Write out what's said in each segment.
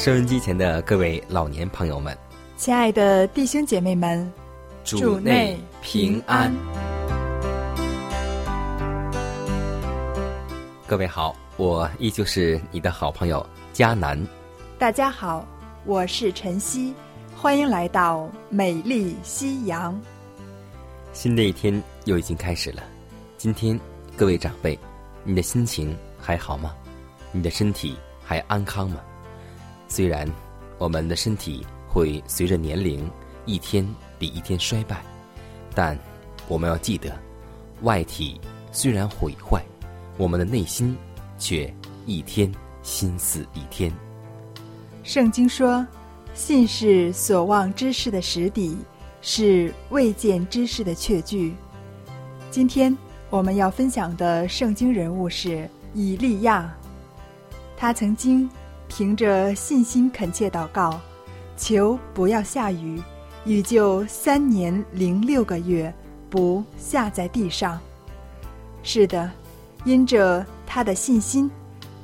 收音机前的各位老年朋友们，亲爱的弟兄姐妹们，主内平安。各位好，我依旧是你的好朋友佳南。大家好，我是晨曦，欢迎来到美丽夕阳。新的一天又已经开始了，今天各位长辈，你的心情还好吗？你的身体还安康吗？虽然我们的身体会随着年龄一天比一天衰败，但我们要记得，外体虽然毁坏，我们的内心却一天心思一天。圣经说：“信是所望之事的实底，是未见之事的确据。”今天我们要分享的圣经人物是以利亚，他曾经。凭着信心恳切祷告，求不要下雨，雨就三年零六个月不下在地上。是的，因着他的信心，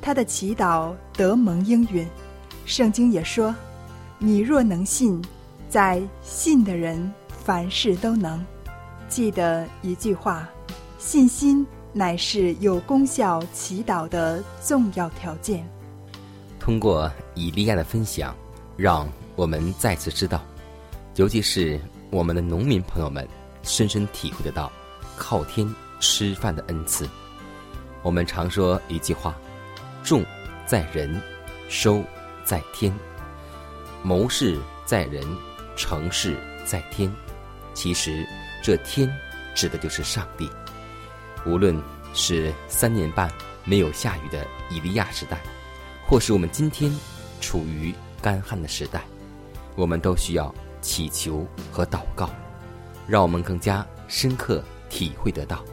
他的祈祷得蒙应允。圣经也说：“你若能信，在信的人凡事都能。”记得一句话：信心乃是有功效祈祷的重要条件。通过以利亚的分享，让我们再次知道，尤其是我们的农民朋友们，深深体会得到靠天吃饭的恩赐。我们常说一句话：“种在人，收在天；谋事在人，成事在天。”其实，这天指的就是上帝。无论是三年半没有下雨的以利亚时代。或是我们今天处于干旱的时代，我们都需要祈求和祷告，让我们更加深刻体会得到，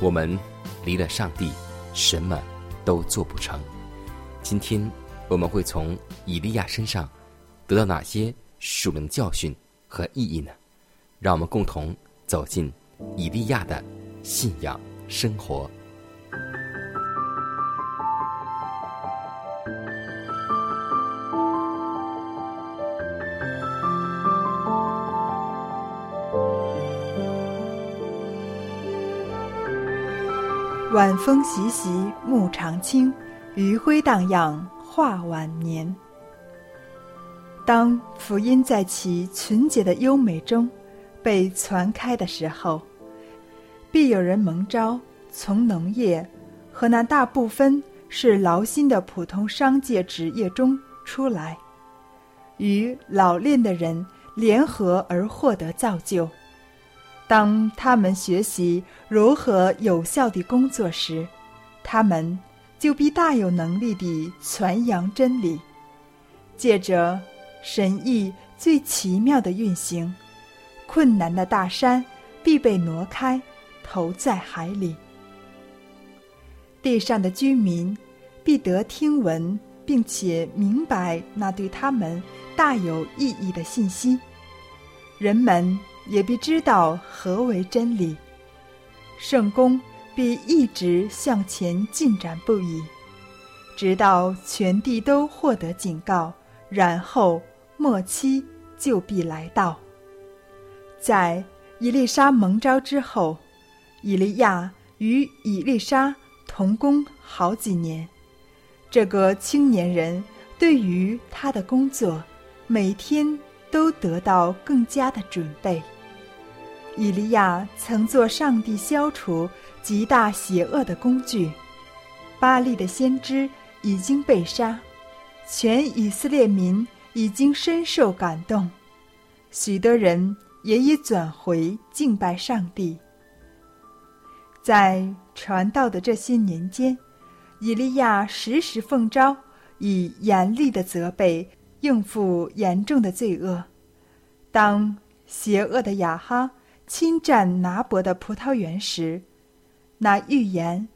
我们离了上帝，什么都做不成。今天我们会从以利亚身上得到哪些属灵教训和意义呢？让我们共同走进以利亚的信仰生活。晚风习习，木长青；余晖荡漾，画晚年。当福音在其纯洁的优美中被传开的时候，必有人蒙召从农业和那大部分是劳心的普通商界职业中出来，与老练的人联合而获得造就。当他们学习如何有效地工作时，他们就必大有能力地传扬真理。借着神意最奇妙的运行，困难的大山必被挪开，投在海里。地上的居民必得听闻，并且明白那对他们大有意义的信息。人们。也必知道何为真理，圣公必一直向前进展不已，直到全地都获得警告，然后末期就必来到。在以丽莎蒙召之后，以利亚与以丽莎同工好几年。这个青年人对于他的工作，每天都得到更加的准备。以利亚曾做上帝消除极大邪恶的工具，巴利的先知已经被杀，全以色列民已经深受感动，许多人也已转回敬拜上帝。在传道的这些年间。以利亚时时奉召，以严厉的责备应付严重的罪恶。当邪恶的亚哈侵占拿伯的葡萄园时，那预言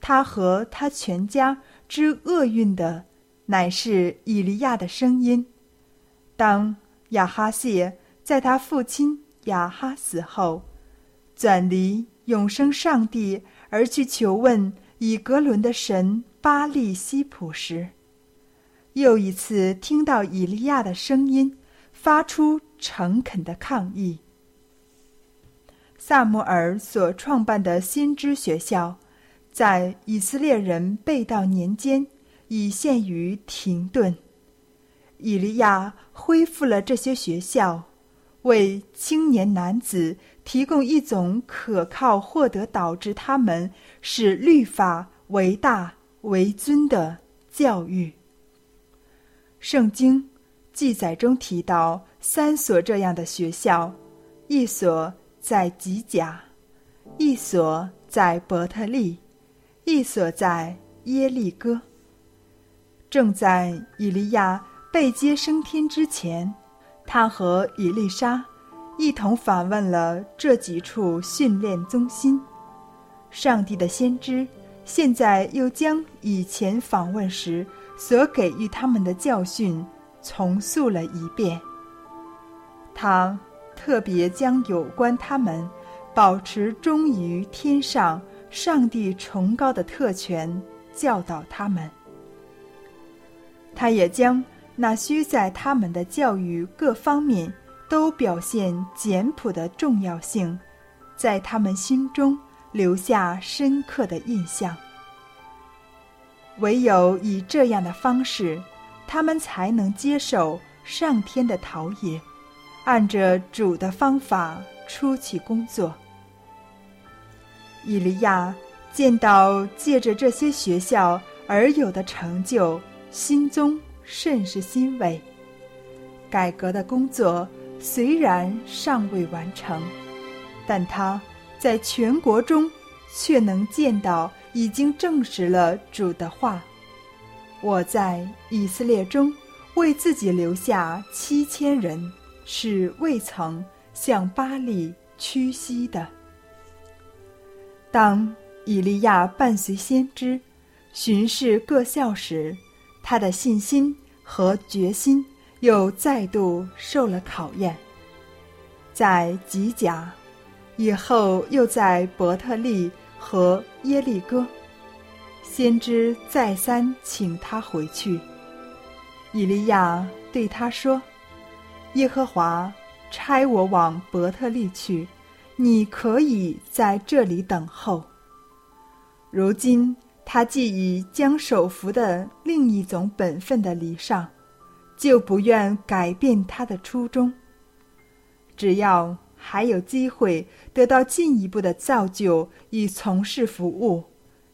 他和他全家之厄运的，乃是以利亚的声音。当亚哈谢在他父亲亚哈死后，转离永生上帝而去求问。以格伦的神巴利西普时，又一次听到以利亚的声音，发出诚恳的抗议。萨摩尔所创办的先知学校，在以色列人被盗年间已陷于停顿。以利亚恢复了这些学校，为青年男子。提供一种可靠获得导致他们使律法为大为尊的教育。圣经记载中提到三所这样的学校，一所在吉甲，一所在伯特利，一所在耶利哥。正在以利亚被接升天之前，他和以丽莎。一同访问了这几处训练中心。上帝的先知现在又将以前访问时所给予他们的教训重塑了一遍。他特别将有关他们保持忠于天上上帝崇高的特权教导他们。他也将那需在他们的教育各方面。都表现简朴的重要性，在他们心中留下深刻的印象。唯有以这样的方式，他们才能接受上天的陶冶，按着主的方法出去工作。以利亚见到借着这些学校而有的成就，心中甚是欣慰。改革的工作。虽然尚未完成，但他在全国中却能见到已经证实了主的话。我在以色列中为自己留下七千人，是未曾向巴利屈膝的。当以利亚伴随先知巡视各校时，他的信心和决心。又再度受了考验。在吉甲，以后又在伯特利和耶利哥，先知再三请他回去。以利亚对他说：“耶和华差我往伯特利去，你可以在这里等候。”如今他既已将手扶的另一种本分的礼上。就不愿改变他的初衷。只要还有机会得到进一步的造就以从事服务，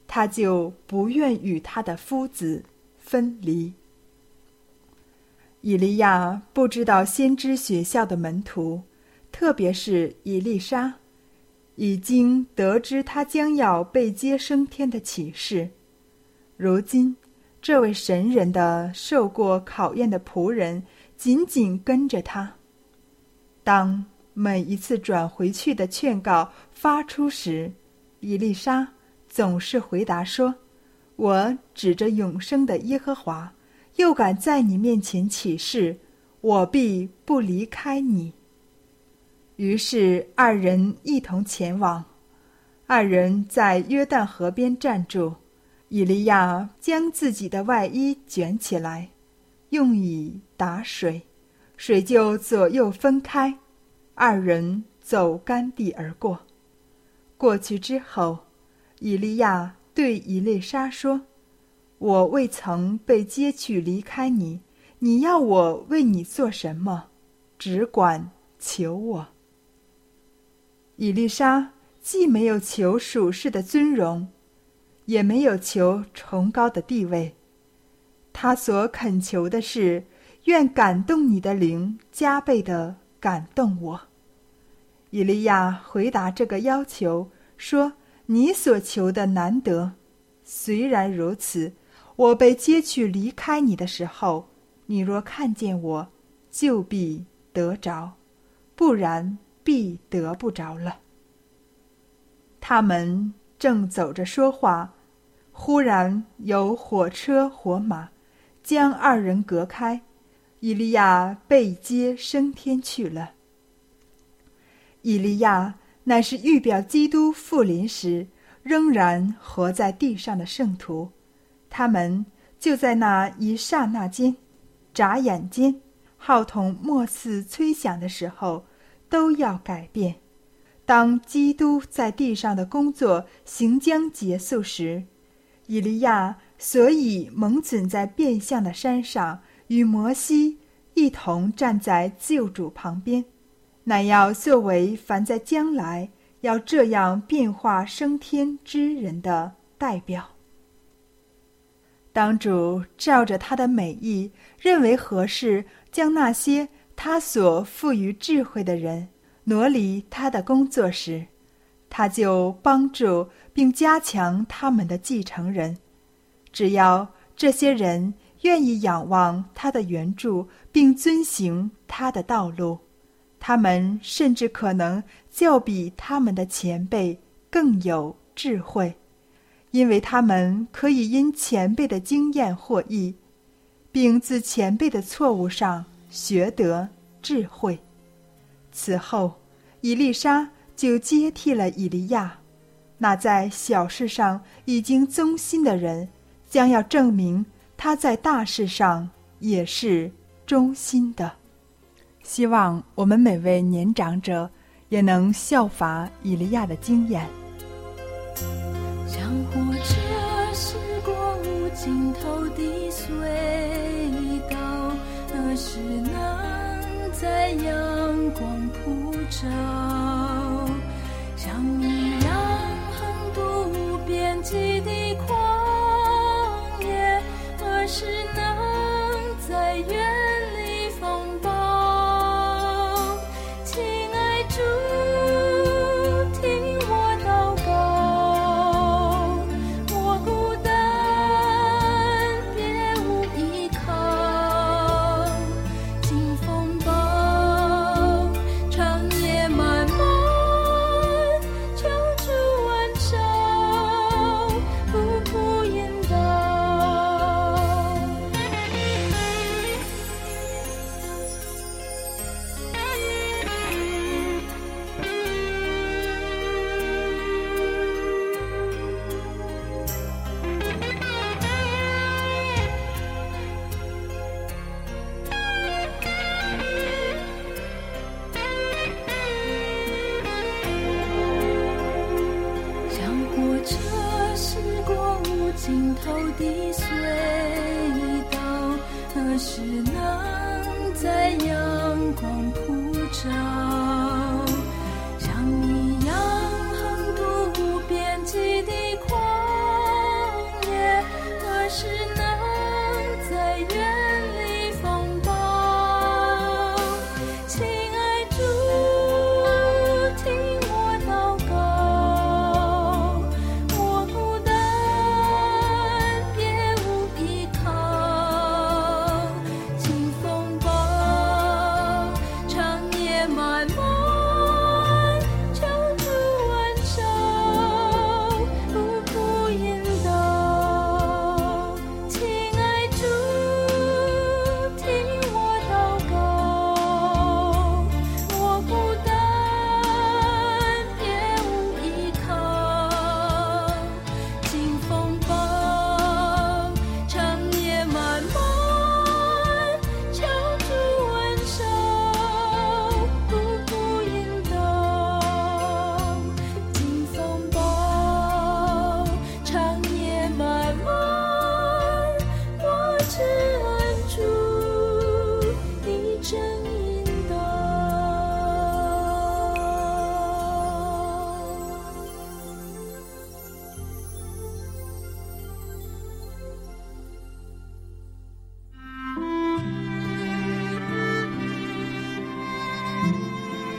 他就不愿与他的夫子分离。以利亚不知道先知学校的门徒，特别是以丽莎，已经得知他将要被接升天的启示。如今。这位神人的受过考验的仆人紧紧跟着他。当每一次转回去的劝告发出时，伊丽莎总是回答说：“我指着永生的耶和华，又敢在你面前起誓，我必不离开你。”于是二人一同前往。二人在约旦河边站住。以利亚将自己的外衣卷起来，用以打水，水就左右分开，二人走干地而过。过去之后，以利亚对以利沙说：“我未曾被接去离开你，你要我为你做什么？只管求我。”以丽莎既没有求属世的尊荣，也没有求崇高的地位，他所恳求的是：愿感动你的灵加倍的感动我。以利亚回答这个要求说：“你所求的难得，虽然如此，我被接去离开你的时候，你若看见我，就必得着；不然。”必得不着了。他们正走着说话，忽然有火车火马将二人隔开，以利亚被接升天去了。以利亚乃是预表基督复临时仍然活在地上的圣徒，他们就在那一刹那间、眨眼间，号筒末次吹响的时候。都要改变。当基督在地上的工作行将结束时，以利亚所以蒙存在变相的山上，与摩西一同站在救主旁边，乃要作为凡在将来要这样变化升天之人的代表。当主照着他的美意，认为合适，将那些。他所赋予智慧的人挪离他的工作时，他就帮助并加强他们的继承人。只要这些人愿意仰望他的援助并遵行他的道路，他们甚至可能较比他们的前辈更有智慧，因为他们可以因前辈的经验获益，并自前辈的错误上。学得智慧。此后，以丽莎就接替了以利亚。那在小事上已经忠心的人，将要证明他在大事上也是忠心的。希望我们每位年长者也能效法以利亚的经验。是能在阳光普照，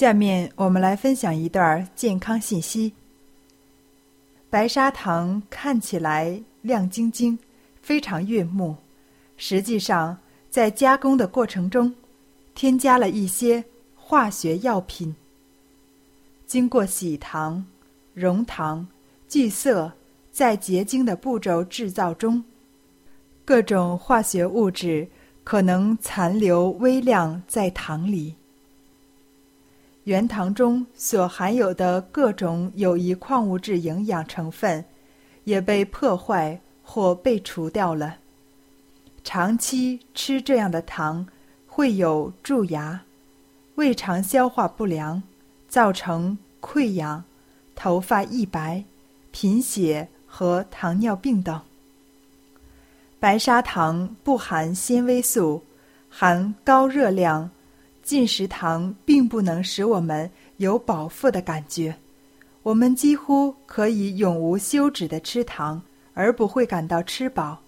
下面我们来分享一段健康信息。白砂糖看起来亮晶晶，非常悦目，实际上在加工的过程中，添加了一些化学药品。经过洗糖、熔糖、聚色，在结晶的步骤制造中，各种化学物质可能残留微量在糖里。原糖中所含有的各种有益矿物质营养成分，也被破坏或被除掉了。长期吃这样的糖，会有蛀牙、胃肠消化不良，造成溃疡、头发易白、贫血和糖尿病等。白砂糖不含纤维素，含高热量。进食糖并不能使我们有饱腹的感觉，我们几乎可以永无休止的吃糖，而不会感到吃饱。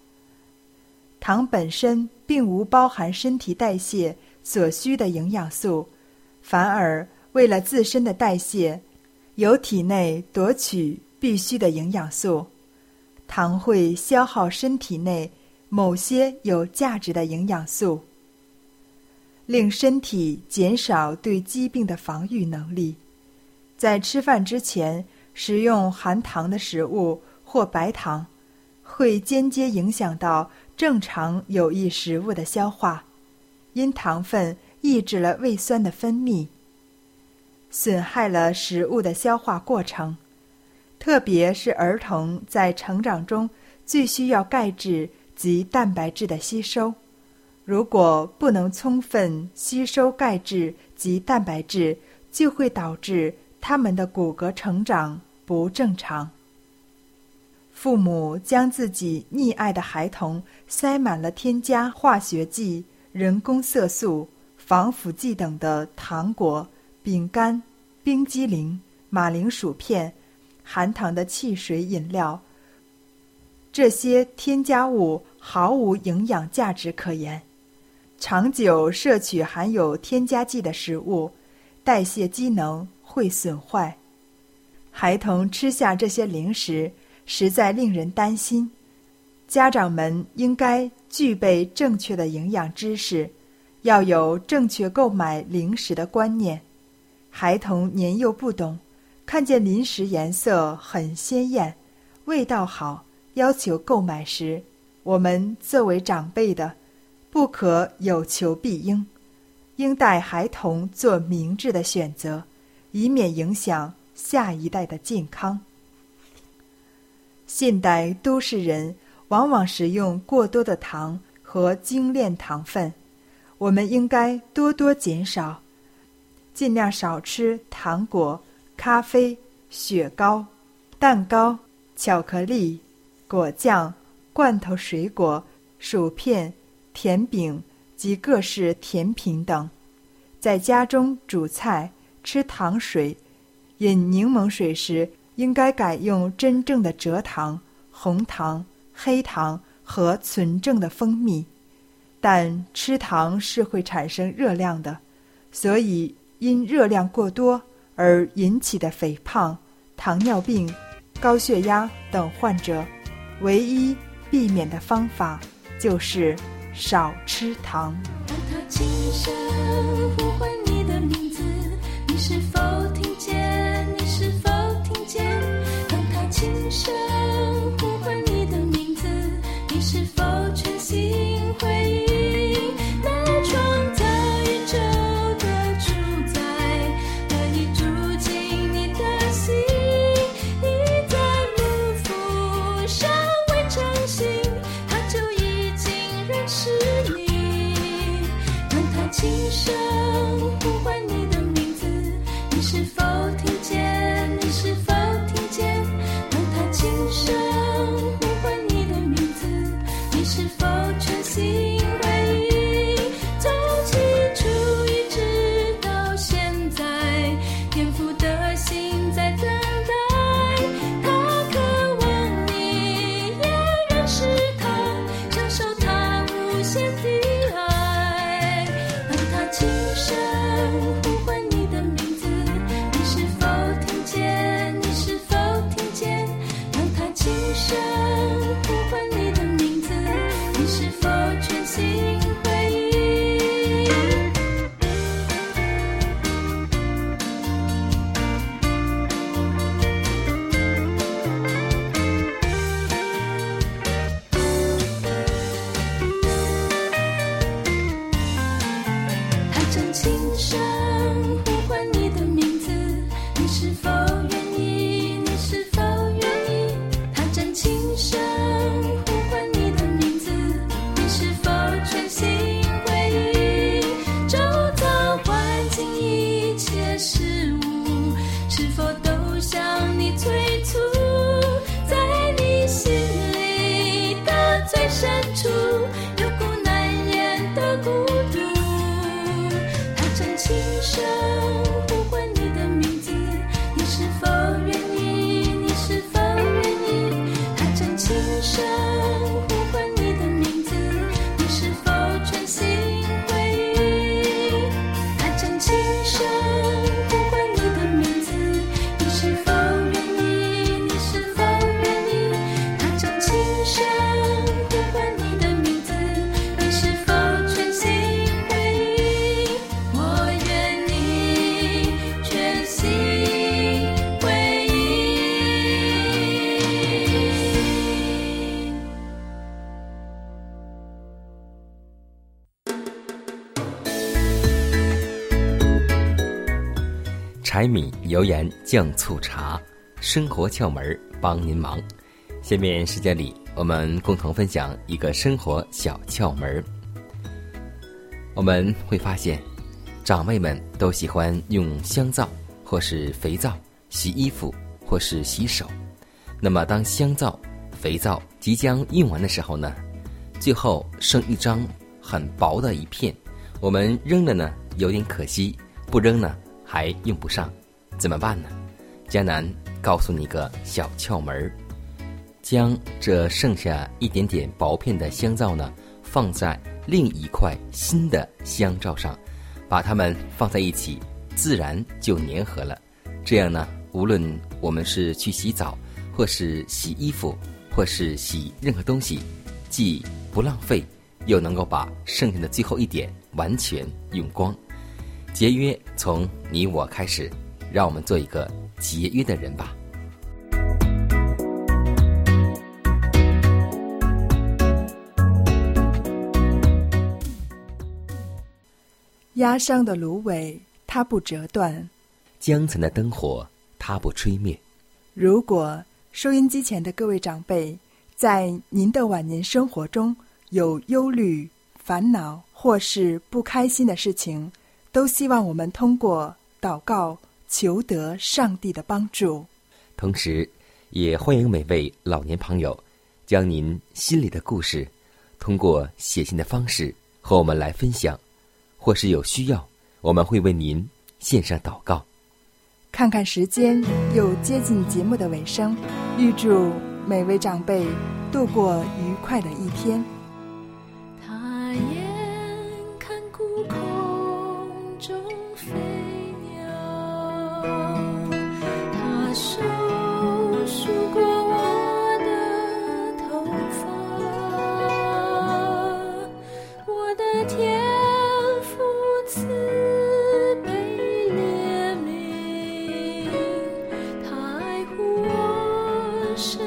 糖本身并无包含身体代谢所需的营养素，反而为了自身的代谢，由体内夺取必需的营养素。糖会消耗身体内某些有价值的营养素。令身体减少对疾病的防御能力，在吃饭之前食用含糖的食物或白糖，会间接影响到正常有益食物的消化，因糖分抑制了胃酸的分泌，损害了食物的消化过程。特别是儿童在成长中最需要钙质及蛋白质的吸收。如果不能充分吸收钙质及蛋白质，就会导致他们的骨骼成长不正常。父母将自己溺爱的孩童塞满了添加化学剂、人工色素、防腐剂等的糖果、饼干、冰激凌、马铃薯片、含糖的汽水饮料，这些添加物毫无营养价值可言。长久摄取含有添加剂的食物，代谢机能会损坏。孩童吃下这些零食，实在令人担心。家长们应该具备正确的营养知识，要有正确购买零食的观念。孩童年幼不懂，看见零食颜色很鲜艳，味道好，要求购买时，我们作为长辈的。不可有求必应，应带孩童做明智的选择，以免影响下一代的健康。现代都市人往往食用过多的糖和精炼糖分，我们应该多多减少，尽量少吃糖果、咖啡、雪糕、蛋糕、巧克力、果酱、罐头水果、薯片。甜饼及各式甜品等，在家中煮菜、吃糖水、饮柠檬水时，应该改用真正的蔗糖、红糖、黑糖和纯正的蜂蜜。但吃糖是会产生热量的，所以因热量过多而引起的肥胖、糖尿病、高血压等患者，唯一避免的方法就是。少吃糖。轻声。柴米油盐酱醋茶，生活窍门帮您忙。下面时间里，我们共同分享一个生活小窍门。我们会发现，长辈们都喜欢用香皂或是肥皂洗衣服或是洗手。那么，当香皂、肥皂即将用完的时候呢，最后剩一张很薄的一片，我们扔了呢，有点可惜；不扔呢。还用不上，怎么办呢？江南告诉你个小窍门儿：将这剩下一点点薄片的香皂呢，放在另一块新的香皂上，把它们放在一起，自然就粘合了。这样呢，无论我们是去洗澡，或是洗衣服，或是洗任何东西，既不浪费，又能够把剩下的最后一点完全用光。节约从你我开始，让我们做一个节约的人吧。压伤的芦苇，它不折断；江城的灯火，它不吹灭。如果收音机前的各位长辈，在您的晚年生活中有忧虑、烦恼或是不开心的事情，都希望我们通过祷告求得上帝的帮助，同时，也欢迎每位老年朋友将您心里的故事通过写信的方式和我们来分享，或是有需要，我们会为您献上祷告。看看时间，又接近节目的尾声，预祝每位长辈度过愉快的一天。是。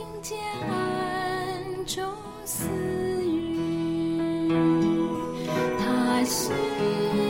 听见暗中私语，他心。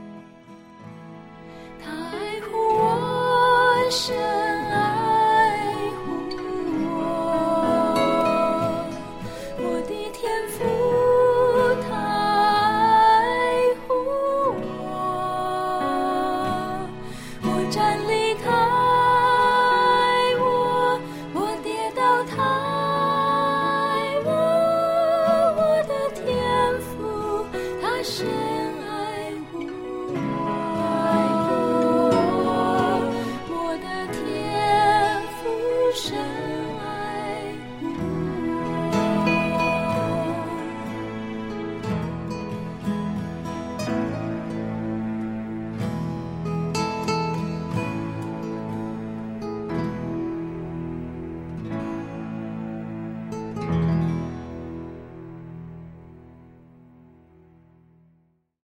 太湖我深。